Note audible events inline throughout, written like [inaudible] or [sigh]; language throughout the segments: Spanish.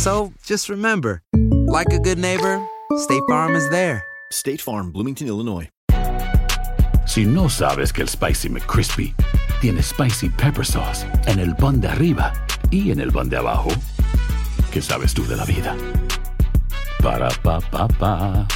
So just remember, like a good neighbor, State Farm is there. State Farm, Bloomington, Illinois. Si no sabes que el Spicy McCrispy tiene Spicy Pepper Sauce en el pan de arriba y en el pan de abajo, ¿qué sabes tú de la vida? Para, pa, pa, pa.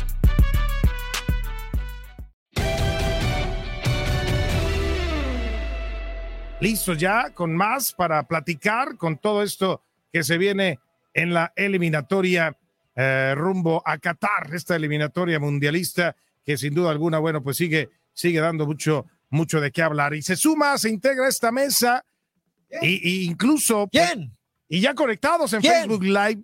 Listos ya con más para platicar con todo esto que se viene en la eliminatoria eh, rumbo a Qatar, esta eliminatoria mundialista que sin duda alguna, bueno, pues sigue, sigue dando mucho, mucho de qué hablar. Y se suma, se integra esta mesa, y, y incluso. ¿Quién? Y ya conectados en ¿Quién? Facebook Live.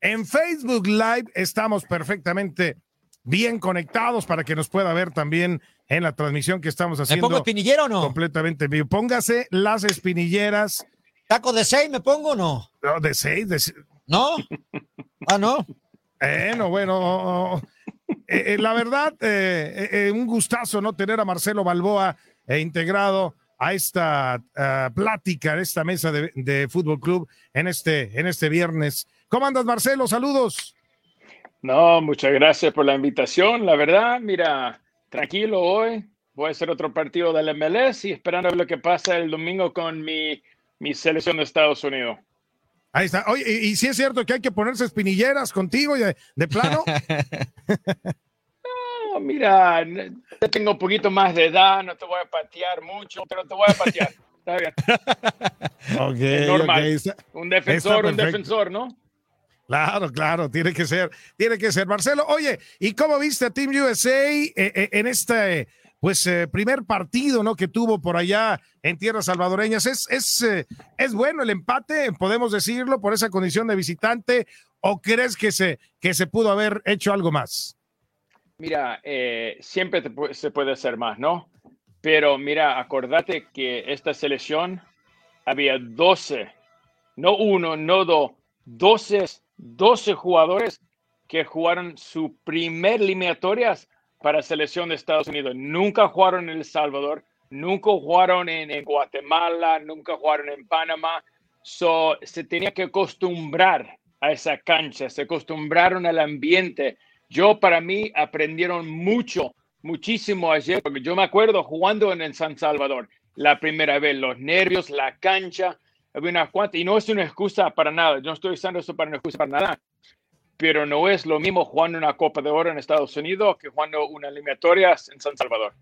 En Facebook Live estamos perfectamente bien conectados para que nos pueda ver también en la transmisión que estamos ¿Me haciendo. pongo espinillero o no? Completamente en vivo. Póngase las espinilleras. ¿Taco de seis me pongo o no? No, de seis, de se- ¿No? Ah, no. Bueno, bueno. eh, eh, la verdad, eh, eh, un gustazo no tener a Marcelo Balboa eh, integrado a esta plática, a esta mesa de, de Fútbol Club en este, en este viernes. ¿Cómo andas, Marcelo? Saludos. No, muchas gracias por la invitación. La verdad, mira, tranquilo hoy. Voy a hacer otro partido del MLS y esperando a ver lo que pasa el domingo con mi, mi selección de Estados Unidos. Ahí está. Oye, y, y sí es cierto que hay que ponerse espinilleras contigo y de, de plano. [laughs] No, mira, tengo un poquito más de edad, no te voy a patear mucho, pero te voy a patear. [laughs] Está bien. Ok, Es normal. está- Un defensor, un defensor, ¿no? Claro, claro, tiene que ser, tiene que ser. Marcelo, oye, ¿y cómo viste a Team USA eh, eh, en este, pues, eh, primer partido, ¿no? Que tuvo por allá en tierras salvadoreñas. ¿Es, es, eh, es bueno el empate, podemos decirlo, por esa condición de visitante? ¿O crees que se, que se pudo haber hecho algo más? Mira, eh, siempre se puede hacer más, ¿no? Pero mira, acordate que esta selección había 12, no uno, no dos, 12, 12 jugadores que jugaron su primer eliminatorias para selección de Estados Unidos. Nunca jugaron en El Salvador, nunca jugaron en, Guatemala, nunca jugaron en Panamá. So, se tenía que acostumbrar a esa cancha, se acostumbraron al ambiente. Yo, para mí, aprendieron mucho, muchísimo ayer, porque yo me acuerdo jugando en, en San Salvador la primera vez, los nervios, la cancha, había unas cuantas, y no es una excusa para nada, yo no estoy usando eso para una excusa para nada, pero no es lo mismo jugando una Copa de Oro en Estados Unidos que jugando una eliminatoria en San Salvador.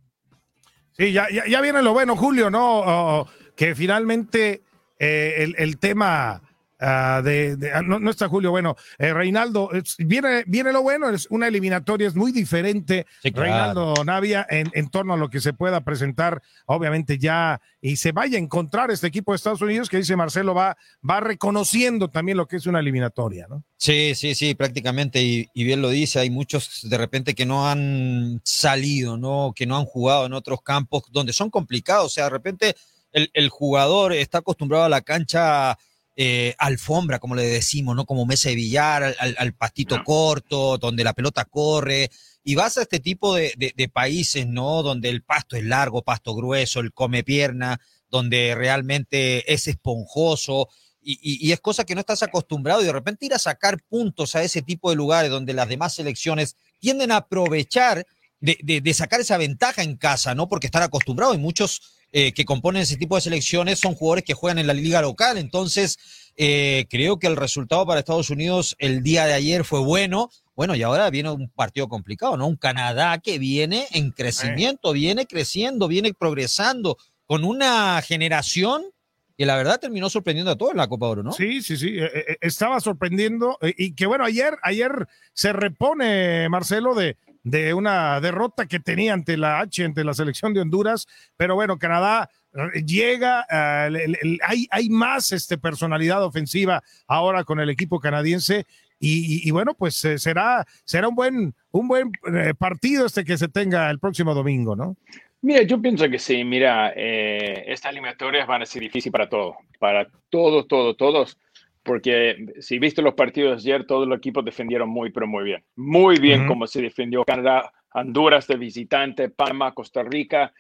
Sí, ya, ya, ya viene lo bueno, Julio, ¿no? Oh, que finalmente eh, el, el tema ah, de, de- ah, no, no está Julio, bueno, eh, Reinaldo, es- viene, viene lo bueno, es una eliminatoria, es muy diferente, Sí, claro. Reinaldo Navia, en, en torno a lo que se pueda presentar, obviamente ya, y se vaya a encontrar este equipo de Estados Unidos que dice Marcelo va, va reconociendo también lo que es una eliminatoria, ¿no? Sí, sí, sí, prácticamente, y, y bien lo dice, hay muchos de repente que no han salido, ¿no? Que no han jugado en otros campos donde son complicados, o sea, de repente el, el jugador está acostumbrado a la cancha eh, alfombra, como le decimos, ¿no? Como mesa de billar, al, pastito corto, donde la pelota corre, y vas a este tipo de, de, países, ¿no? Donde el pasto es largo, pasto grueso, el come pierna, donde realmente es esponjoso. Y, y, es cosa que no estás acostumbrado y de repente ir a sacar puntos a ese tipo de lugares donde las demás selecciones tienden a aprovechar de, de, de sacar esa ventaja en casa, ¿no? Porque están acostumbrados y muchos eh, que componen ese tipo de selecciones son jugadores que juegan en la liga local. Entonces, eh, creo que el resultado para Estados Unidos el día de ayer fue bueno. Bueno, y ahora viene un partido complicado, ¿no? Un Canadá que viene en crecimiento, viene creciendo, viene progresando, con una generación que la verdad terminó sorprendiendo a todos en la Copa Oro, ¿no? Sí, sí, sí, eh, estaba sorprendiendo y que bueno, ayer, ayer se repone Marcelo de, de una derrota que tenía ante la H, ante la selección de Honduras, pero bueno, Canadá eh, llega, eh, hay, hay más este, personalidad ofensiva ahora con el equipo canadiense. Y, bueno, pues eh, será, será un buen, un buen partido este que se tenga el próximo domingo, ¿no? Mira, yo pienso que sí, mira, estas eliminatorias van a ser difíciles para todos, para todos, todos, todos porque si viste los partidos de ayer, todos los equipos defendieron muy, pero muy bien. Muy bien como se defendió Canadá, Honduras de visitante, Panamá, Costa Rica.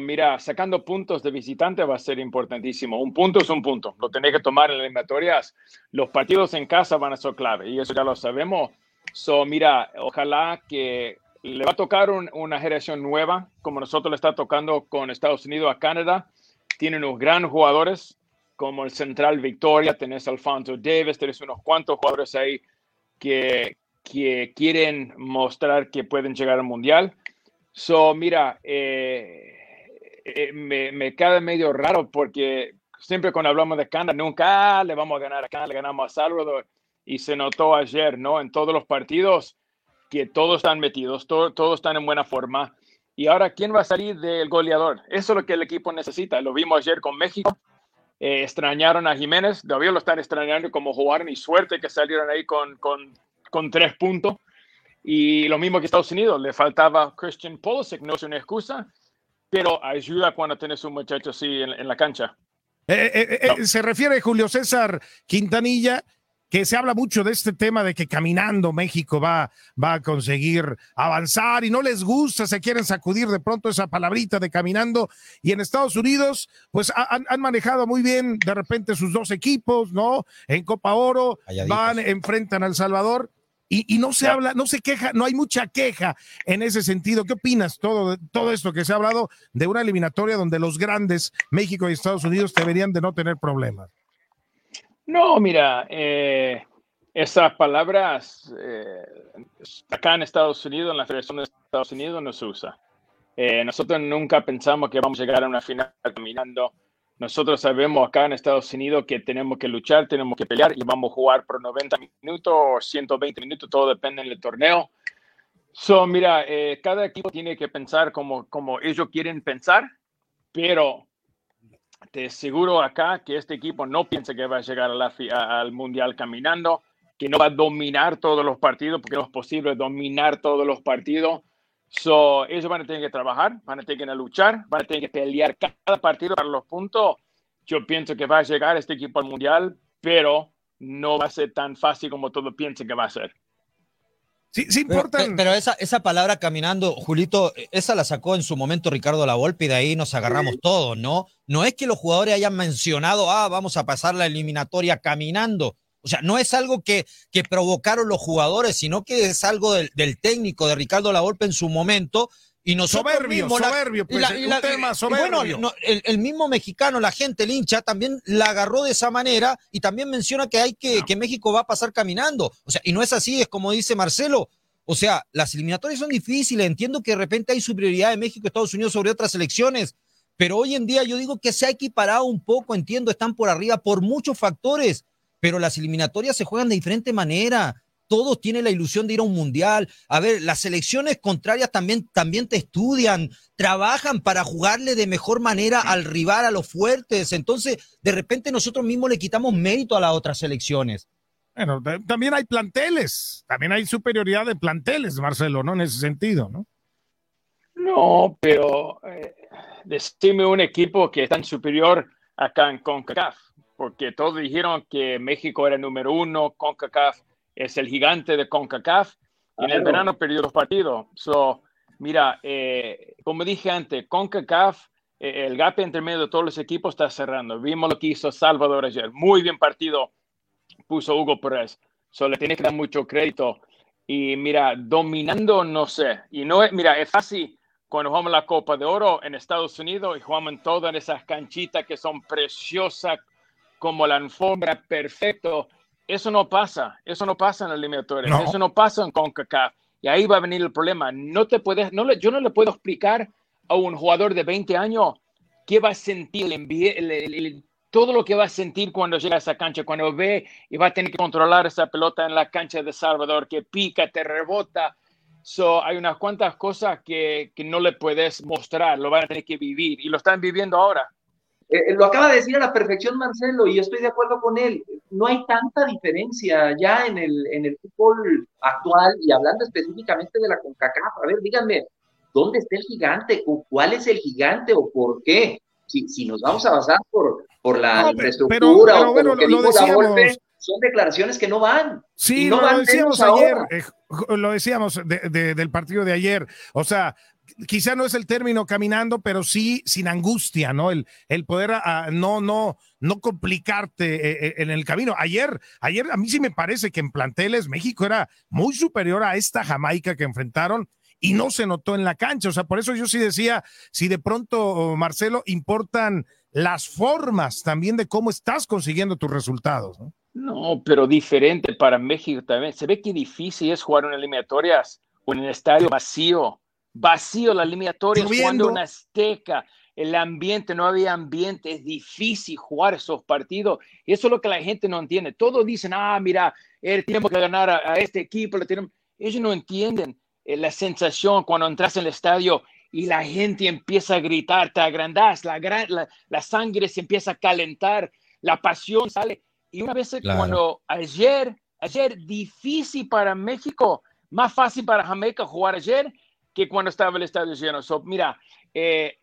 mira, sacando puntos de visitante va a ser importantísimo. Un punto es un punto. Lo tenés que tomar en las eliminatorias. Los partidos en casa van a ser clave y eso ya lo sabemos. So, mira, ojalá que le va a tocar una generación nueva, como nosotros le está tocando con Estados Unidos a Canadá. Tienen unos grandes jugadores, como el Central Victoria, tenés Alfonso Davis, tenés unos cuantos jugadores ahí que, que quieren mostrar que pueden llegar al Mundial. So, mira, eh, eh, me, me queda medio raro porque siempre cuando hablamos de Canadá, nunca ah, le vamos a ganar a Canadá, le ganamos a Salvador. Y se notó ayer, ¿no? En todos los partidos que todos están metidos, todos están en buena forma. Y ahora, ¿quién va a salir del goleador? Eso es lo que el equipo necesita. Lo vimos ayer con México. Eh, extrañaron a Jiménez, todavía lo están extrañando como jugaron y suerte que salieron ahí con, con, con tres puntos. Y lo mismo que Estados Unidos, le faltaba Christian Pulisic, no es una excusa, pero ayuda cuando tienes un muchacho así en, la cancha. Eh, eh, se refiere Julio César Quintanilla que se habla mucho de este tema de que caminando México va, va a conseguir avanzar y no les gusta, se quieren sacudir de pronto esa palabrita de caminando. Y en Estados Unidos, pues han, manejado muy bien de repente sus dos equipos, ¿no? En Copa Oro, van, enfrentan al Salvador. Y, no se habla, no se queja, no hay mucha queja en ese sentido. ¿Qué opinas todo, todo esto que se ha hablado de una eliminatoria donde los grandes, México y Estados Unidos, deberían de no tener problemas? No, mira, eh, esas palabras eh, acá en Estados Unidos, en la Federación de Estados Unidos, no se usa. Eh, nosotros nunca pensamos que vamos a llegar a una final caminando. Nosotros sabemos acá en Estados Unidos que tenemos que luchar, tenemos que pelear y vamos a jugar por 90 minutos o 120 minutos, todo depende del torneo. So, mira, cada equipo tiene que pensar como, como ellos quieren pensar, pero te aseguro acá que este equipo no piensa que va a llegar al Mundial caminando, que no va a dominar todos los partidos, porque no es posible dominar todos los partidos. So, ellos van a tener que trabajar, van a tener que luchar, van a tener que pelear cada partido para los puntos. Yo pienso que va a llegar este equipo al Mundial, pero no va a ser tan fácil como todos piensan que va a ser. Sí, sí importa. Pero, esa, esa palabra caminando, Julito, esa la sacó en su momento Ricardo Lavolpe y de ahí nos agarramos todos, ¿no? No es que los jugadores hayan mencionado, ah, vamos a pasar la eliminatoria caminando. O sea, no es algo que, que provocaron los jugadores, sino que es algo del, del técnico de Ricardo Lavolpe en su momento y nosotros soberbio, soberbio, pues, un tema soberbio. Bueno, el, mismo mexicano, la gente, el hincha, también la agarró de esa manera y también menciona que hay que, que México va a pasar caminando. O sea, y no es así, es como dice Marcelo. O sea, las eliminatorias son difíciles. Entiendo que de repente hay superioridad de México y Estados Unidos sobre otras elecciones, pero hoy en día yo digo que se ha equiparado un poco, entiendo, están por arriba por muchos factores, pero las eliminatorias se juegan de diferente manera todos tienen la ilusión de ir a un mundial. A ver, las selecciones contrarias también, también te estudian, trabajan para jugarle de mejor manera al rival, a los fuertes. Entonces, de repente nosotros mismos le quitamos mérito a las otras selecciones. Bueno, también hay planteles, también hay superioridad de planteles, Marcelo, ¿no? En ese sentido, ¿no? No, pero eh, decime un equipo que es tan superior acá en CONCACAF, porque todos dijeron que México era el número uno, CONCACAF es el gigante de CONCACAF En el verano perdió dos partidos. So, mira, eh, como dije antes, CONCACAF, eh, el gap entre medio de todos los equipos está cerrando. Vimos lo que hizo Salvador ayer. Muy bien partido puso Hugo Pérez. So, le tiene que dar mucho crédito. Y mira, dominando, no sé. Y no es, mira, es fácil cuando jugamos la Copa de Oro en Estados Unidos y jugamos en todas esas canchitas que son preciosas como la alfombra perfecto. Eso no pasa, eso no pasa en la eliminatoria, eso no pasa en CONCACAF. Y ahí va a venir el problema. No te puedes, no le, yo no le puedo explicar a un jugador de 20 años qué va a sentir, el, todo lo que va a sentir cuando llega a esa cancha, cuando ve y va a tener que controlar esa pelota en la cancha de Salvador, que pica, te rebota. So, hay unas cuantas cosas que, que no le puedes mostrar, lo van a tener que vivir y lo están viviendo ahora. Eh, lo acaba de decir a la perfección Marcelo y estoy de acuerdo con él. No hay tanta diferencia ya en el, en el fútbol actual y hablando específicamente de la CONCACAF. A ver, díganme, ¿dónde está el gigante? ¿O ¿Cuál es el gigante o por qué? Si, si nos vamos a basar por, por la infraestructura o por lo que dijo la golpe, son declaraciones que no van. Sí, no lo decíamos ayer, eh, lo decíamos del partido de ayer. O sea, quizá no es el término caminando, pero sí sin angustia, ¿no? El, el poder ah, no, no, no complicarte eh, eh, en el camino. Ayer, ayer a mí sí me parece que en planteles México era muy superior a esta Jamaica que enfrentaron y no se notó en la cancha. O sea, por eso yo sí decía, si de pronto, Marcelo, importan las formas también de cómo estás consiguiendo tus resultados, ¿no? No, pero diferente para México también. Se ve que difícil es jugar en eliminatorias o en el estadio vacío vacío la eliminatoria jugando una azteca. El ambiente, no había ambiente, es difícil jugar esos partidos. Eso es lo que la gente no entiende. Todos dicen, ah, mira, eh, tenemos que ganar a, este equipo. Ellos no entienden eh, la sensación cuando entras en el estadio y la gente empieza a gritar, te agrandas, la, la, la sangre se empieza a calentar, la pasión sale. Y una vez cuando ayer, ayer, difícil para México, más fácil para Jamaica jugar ayer, que cuando estaba el estadio lleno. So, mira, eh,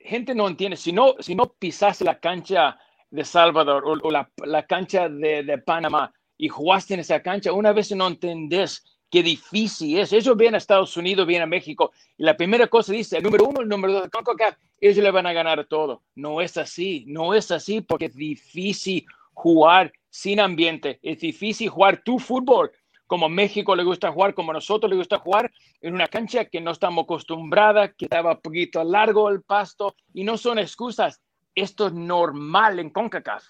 gente no entiende, si no, si no pisas la cancha de Salvador o, la, la, cancha de, de, Panamá y jugaste en esa cancha, una vez no entendés qué difícil es. Ellos vienen a Estados Unidos, vienen a México y la primera cosa dice, el número uno, el número dos, ellos le van a ganar todo. No es así, no es así porque es difícil jugar sin ambiente, es difícil jugar tu fútbol como México le gusta jugar, como nosotros le gusta jugar, en una cancha que no estamos acostumbradas, que estaba un poquito largo el pasto, y no son excusas. Esto es normal en CONCACAF.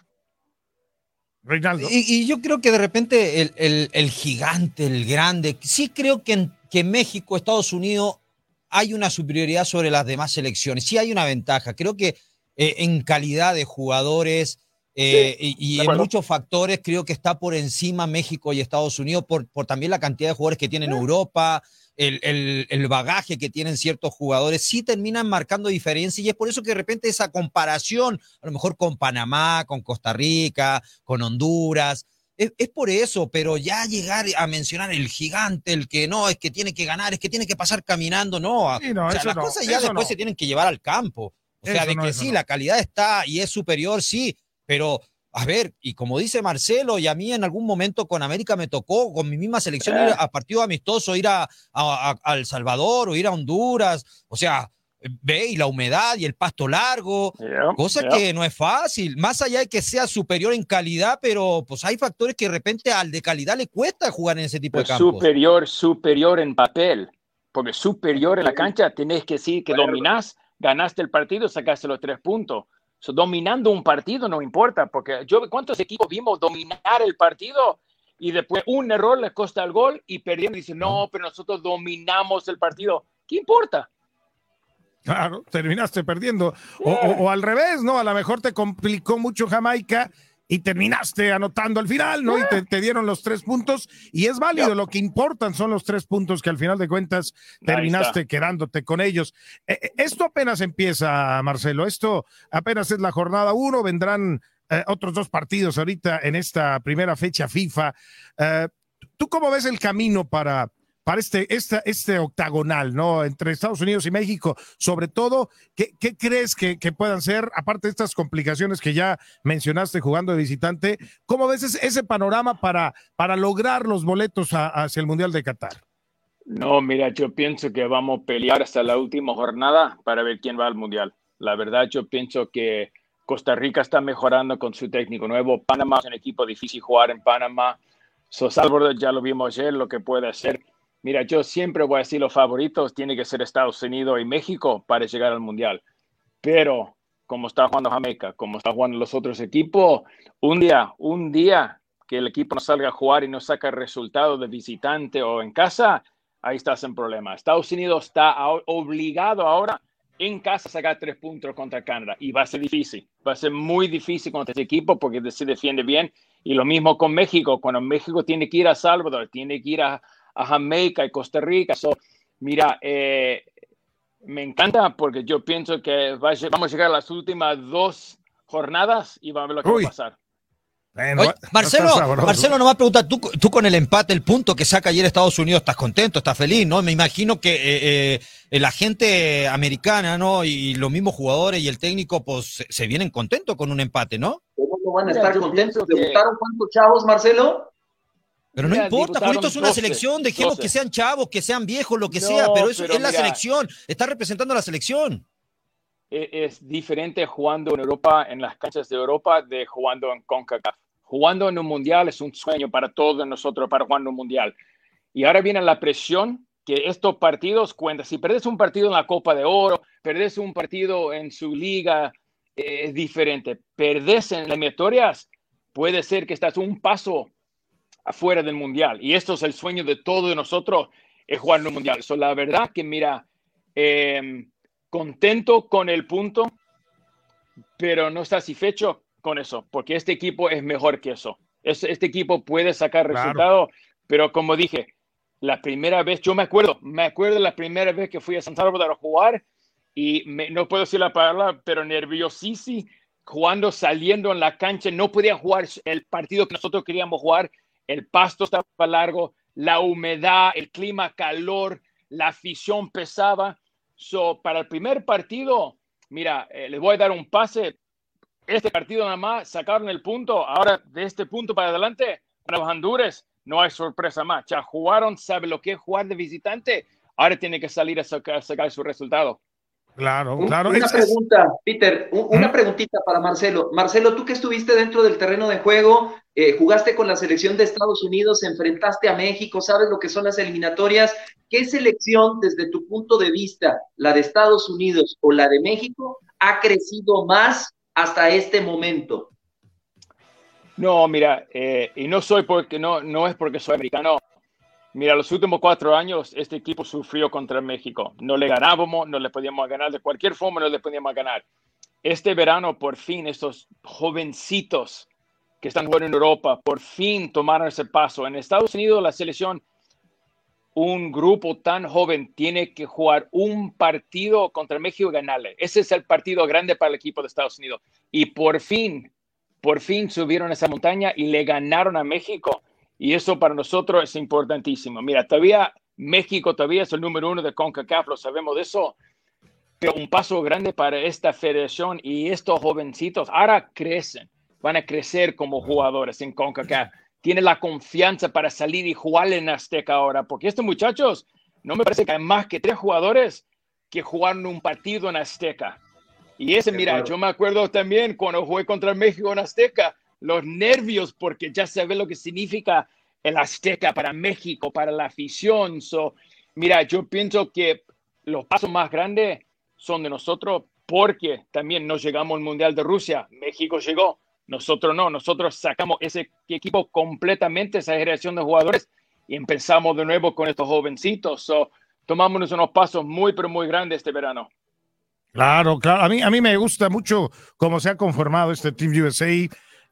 Reinaldo. Y, yo creo que de repente el, gigante, el grande, sí creo que en que México, Estados Unidos, hay una superioridad sobre las demás selecciones. Sí hay una ventaja. Creo que eh, en calidad de jugadores, eh, y, en muchos factores creo que está por encima México y Estados Unidos por, por también la cantidad de jugadores que tienen Europa, el, el, bagaje que tienen ciertos jugadores, sí terminan marcando diferencia y es por eso que de repente esa comparación, a lo mejor con Panamá, con Costa Rica, con Honduras, es, por eso, pero ya llegar a mencionar el gigante, el que no, es que tiene que ganar, es que tiene que pasar caminando, no. las cosas ya después se tienen que llevar al campo. O sea, de que sí, la calidad está y es superior, sí, pero, a ver, y como dice Marcelo, y a mí en algún momento con América me tocó, con mi misma selección, ir a partido amistoso, ir a, a, El Salvador o ir a Honduras, o sea, ve, y la humedad y el pasto largo, cosa que no es fácil, más allá de que sea superior en calidad, pero pues hay factores que de repente al de calidad le cuesta jugar en ese tipo de campos. Superior, superior en papel, porque superior en la cancha tenés que decir que dominás, ganaste el partido, sacaste los tres puntos dominando un partido no importa, porque yo, ¿cuántos equipos vimos dominar el partido y después un error les costa el gol y perdieron? Dicen, no, pero nosotros dominamos el partido. ¿Qué importa? Claro, terminaste perdiendo. O, o, al revés, ¿no? A lo mejor te complicó mucho Jamaica y terminaste anotando al final, ¿no? Y te, dieron los tres puntos y es válido, lo que importan son los tres puntos que al final de cuentas terminaste quedándote con ellos. Eh, eh, esto apenas empieza, Marcelo, esto apenas es la jornada uno, vendrán eh, otros dos partidos ahorita en esta primera fecha FIFA. ¿Tú cómo ves el camino para para este, este, este octagonal, ¿no? Entre Estados Unidos y México, sobre todo, ¿qué, qué crees que, que, puedan ser, aparte de estas complicaciones que ya mencionaste jugando de visitante, ¿cómo ves ese, panorama para, para lograr los boletos hacia el Mundial de Qatar? No, mira, yo pienso que vamos a pelear hasta la última jornada para ver quién va al Mundial. La verdad, yo pienso que Costa Rica está mejorando con su técnico nuevo. Panamá es un equipo difícil jugar en Panamá. So Salvador ya lo vimos ayer, lo que puede hacer. Mira, yo siempre voy a decir los favoritos tiene que ser Estados Unidos y México para llegar al Mundial. Pero como está jugando Jamaica, como está jugando los otros equipos, un día, un día que el equipo no salga a jugar y no saca resultado de visitante o en casa, ahí estás en problema. Estados Unidos está obligado ahora en casa a sacar tres puntos contra Canadá y va a ser difícil, va a ser muy difícil contra este equipo porque se defiende bien y lo mismo con México, cuando México tiene que ir a Salvador, tiene que ir a, Jamaica y Costa Rica. mira, eh, me encanta porque yo pienso que vamos a llegar a las últimas dos jornadas y vamos a ver lo que va a pasar. Marcelo, no Marcelo nos va a preguntar, ¿tú, tú con el empate, el punto que saca ayer Estados Unidos, estás contento, estás feliz, ¿no? Me imagino que eh, eh, la gente americana, ¿no? Y los mismos jugadores y el técnico, pues se, vienen contentos con un empate, ¿no? ¿Cómo no van a estar contentos? ¿Debutaron cuántos chavos, Marcelo? Pero no importa, porque esto es una selección, dejemos que sean chavos, que sean viejos, lo que sea, pero eso es la selección, está representando a la selección. E, es, diferente jugando en Europa, en las canchas de Europa, de jugando en CONCACAF. Jugando en un mundial es un sueño para todos nosotros, para jugar en un mundial. Y ahora viene la presión que estos partidos cuentan. Si perdes un partido en la Copa de Oro, perdes un partido en su liga, eh, es diferente. Perdes en las eliminatorias, puede ser que estás un paso afuera del mundial. Y esto es el sueño de todos nosotros, es jugar en un mundial. So, la verdad que, mira, em, contento con el punto, pero no satisfecho con eso, porque este equipo es mejor que eso. Este, equipo puede sacar resultados, pero como dije, la primera vez, yo me acuerdo, me acuerdo la primera vez que fui a San Salvador a jugar y no puedo decir la palabra, pero nerviosísimo, jugando, saliendo en la cancha, no podía jugar el partido que nosotros queríamos jugar el pasto estaba largo, la humedad, el clima, calor, la afición pesaba. So, para el primer partido, mira, eh, les voy a dar un pase. Este partido nada más sacaron el punto. Ahora, de este punto para adelante, para los Honduras, no hay sorpresa más. Ya jugaron, sabe lo que es jugar de visitante. Ahora tiene que salir a sacar, su resultado. Claro, claro. Una pregunta, Peter, una preguntita para Marcelo. Marcelo, tú que estuviste dentro del terreno de juego, eh, jugaste con la selección de Estados Unidos, enfrentaste a México, sabes lo que son las eliminatorias. ¿Qué selección, desde tu punto de vista, la de Estados Unidos o la de México, ha crecido más hasta este momento? No, mira, eh, y no soy porque no, no es porque soy americano. Mira, los últimos cuatro años este equipo sufrió contra México. No le ganábamos, no le podíamos ganar de cualquier forma, no le podíamos ganar. Este verano, por fin, estos jovencitos que están jugando en Europa, por fin tomaron ese paso. En Estados Unidos, la selección, un grupo tan joven, tiene que jugar un partido contra México y ganarle. Ese es el partido grande para el equipo de Estados Unidos. Y por fin, por fin subieron esa montaña y le ganaron a México. Y eso para nosotros es importantísimo. Mira, todavía México todavía es el número uno de CONCACAF, lo sabemos de eso. Pero un paso grande para esta federación y estos jovencitos ahora crecen van a crecer como jugadores en CONCACAF. Tiene la confianza para salir y jugar en Azteca ahora, porque estos muchachos, no me parece que hay más que tres jugadores que jugaron un partido en Azteca. Y ese, mira, yo me acuerdo también cuando jugué contra México en Azteca, los nervios, porque ya se ve lo que significa el Azteca para México, para la afición. So, mira, yo pienso que los pasos más grandes son de nosotros porque también nos llegamos al Mundial de Rusia. México llegó, nosotros no, nosotros sacamos ese equipo completamente, esa generación de jugadores, y empezamos de nuevo con estos jovencitos. So, tomamos unos pasos muy, pero muy grandes este verano. Claro, claro. A mí, a mí me gusta mucho cómo se ha conformado este Team USA.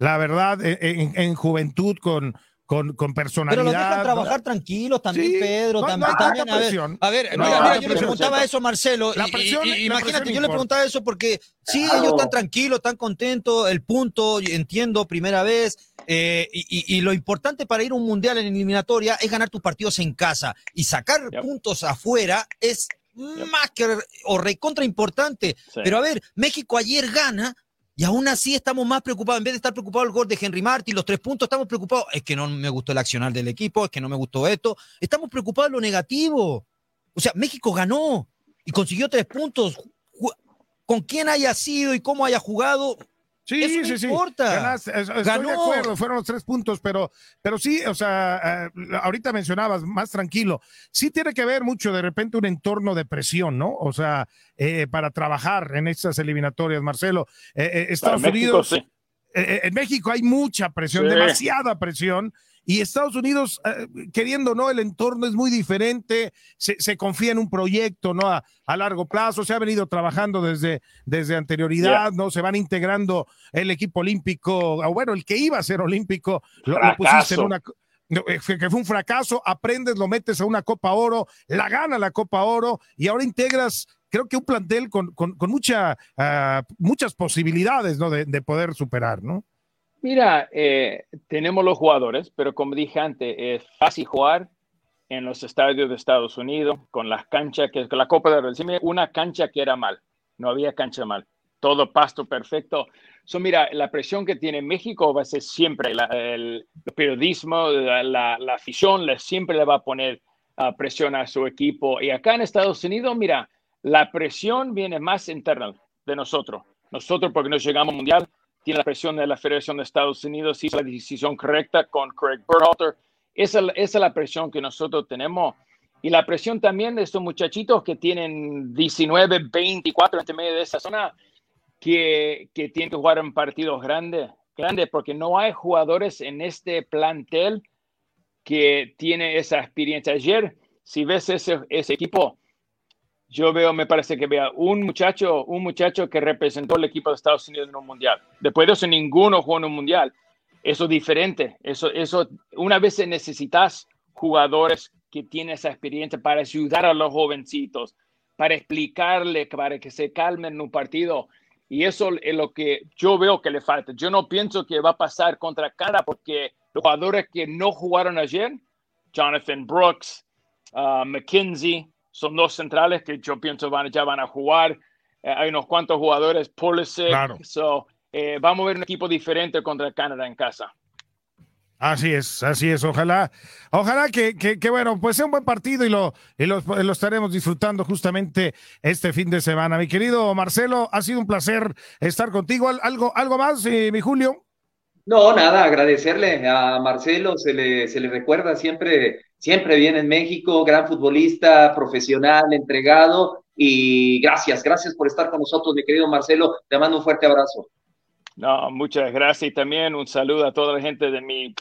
La verdad, en juventud, con, con, con personalidad. Pero los dejan trabajar tranquilos también, Pedro. también, a, ver, a ver, mira, yo le preguntaba eso a Marcelo. imagínate, yo le preguntaba eso porque sí, ellos están tranquilos, están contentos, el punto, entiendo, primera vez. Eh, y, lo importante para ir a un mundial en eliminatoria es ganar tus partidos en casa y sacar puntos afuera es más que o recontra importante. Pero a ver, México ayer gana Y aún así estamos más preocupados, en vez de estar preocupados el gol de Henry Martin, los tres puntos, estamos preocupados, es que no me gustó el accionar del equipo, es que no me gustó esto, estamos preocupados de lo negativo. O sea, México ganó y consiguió tres puntos. Con quién haya sido y cómo haya jugado, Sí, Eso no sí, importa. sí. Ganaste, es- estoy Ganó. de acuerdo, fueron los tres puntos, pero, pero sí, o sea, eh, ahorita mencionabas más tranquilo. Sí tiene que ver mucho de repente un entorno de presión, ¿no? O sea, eh, para trabajar en estas eliminatorias, Marcelo. Eh, eh, Estados México, Unidos. sí. eh, eh, en México hay mucha presión, Sí. demasiada presión. Y Estados Unidos, eh, queriendo, ¿no? El entorno es muy diferente, se, se confía en un proyecto, ¿no? A, a largo plazo, se ha venido trabajando desde, desde anterioridad, ¿no? Se van integrando el equipo olímpico, o bueno, el que iba a ser olímpico, lo, lo pusiste en una... eh, que fue un fracaso, aprendes, lo metes a una Copa Oro, la gana la Copa Oro y ahora integras, creo que un plantel con, con, con mucha, ah, muchas posibilidades, ¿no? De, de poder superar, ¿no? Mira, eh, tenemos los jugadores, pero como dije antes, es fácil jugar en los estadios de Estados Unidos con las canchas, que con la Copa de Recife, una cancha que era mal, no había cancha mal, todo pasto perfecto. So, mira, la presión que tiene México va a ser siempre, el, periodismo, la, la- afición le, siempre le va a poner ah, presión a su equipo. Y acá en Estados Unidos, mira, la presión viene más interna de nosotros. Nosotros, porque nos llegamos al mundial, tiene la presión de la Federación de Estados Unidos, hizo la decisión correcta con Craig Berhalter. Esa, esa es la presión que nosotros tenemos. Y la presión también de estos muchachitos que tienen 19, 24 entre medio de esa zona, que, que tienen que jugar en partidos grandes, grandes, porque no hay jugadores en este plantel que tiene esa experiencia. Ayer, si ves ese, ese equipo, yo veo, me parece que vea un muchacho, un muchacho que representó el equipo de Estados Unidos en un mundial. Después de eso, ninguno jugó en un mundial. Eso es diferente. Eso, eso, una vez necesitas jugadores que tienen esa experiencia para ayudar a los jovencitos, para explicarle, para que se calmen en un partido. Y eso es lo que yo veo que le falta. Yo no pienso que va a pasar contra Canadá porque los jugadores que no jugaron ayer, Jonathan Brooks, uh, McKinsey, son dos centrales que yo pienso van, ya van a jugar. Eh, hay unos cuantos jugadores, Pulisic. Claro. So, eh, vamos a ver un equipo diferente contra Canadá en casa. Así es, así es. Ojalá, ojalá que, que, que, bueno, pues sea un buen partido y lo, y lo, lo estaremos disfrutando justamente este fin de semana. Mi querido Marcelo, ha sido un placer estar contigo. ¿Al- ¿Algo, algo más, eh, mi Julio? No, nada, agradecerle a Marcelo, se le, se le recuerda siempre, siempre bien en México, gran futbolista, profesional, entregado, y gracias, gracias por estar con nosotros, mi querido Marcelo, te mando un fuerte abrazo. No, muchas gracias y también un saludo a toda la gente de mi,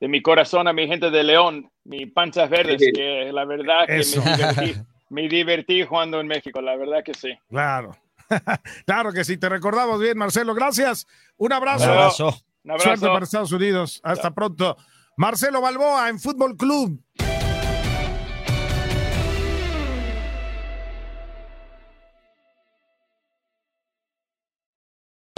de mi corazón, a mi gente de León, mi panzas verdes, Sí. que la verdad que Eso. me divertí, me divertí jugando en México, la verdad que sí. Claro. [laughs] claro que sí, te recordamos bien, Marcelo. Gracias. Un abrazo. Un abrazo. Un abrazo. Suerte para Estados Unidos. Hasta pronto. Marcelo Balboa en Fútbol Club.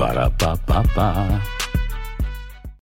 Para pa pa pa.